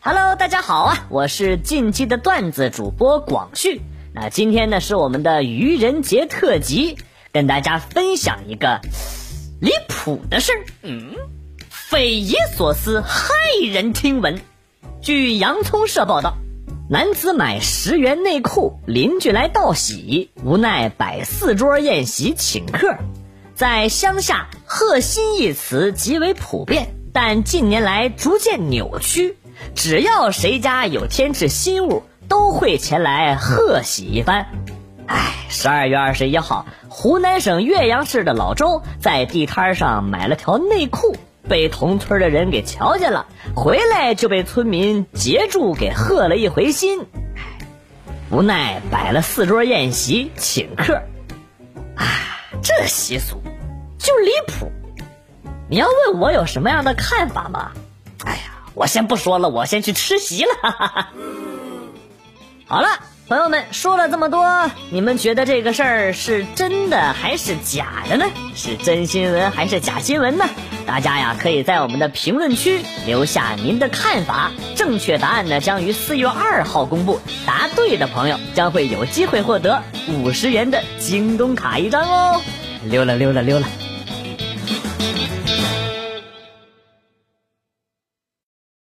Hello，大家好啊，我是近期的段子主播广旭。那今天呢是我们的愚人节特辑，跟大家分享一个离谱的事儿。嗯，匪夷所思，骇人听闻。据洋葱社报道，男子买十元内裤，邻居来道喜，无奈摆四桌宴席请客。在乡下，“贺新”一词极为普遍，但近年来逐渐扭曲。只要谁家有添置新物，都会前来贺喜一番。哎，十二月二十一号，湖南省岳阳市的老周在地摊上买了条内裤，被同村的人给瞧见了，回来就被村民截住给贺了一回心。无奈摆了四桌宴席请客，啊，这习俗就离谱。你要问我有什么样的看法吗？哎呀。我先不说了，我先去吃席了。好了，朋友们说了这么多，你们觉得这个事儿是真的还是假的呢？是真新闻还是假新闻呢？大家呀，可以在我们的评论区留下您的看法。正确答案呢，将于四月二号公布。答对的朋友将会有机会获得五十元的京东卡一张哦。溜了溜了溜了。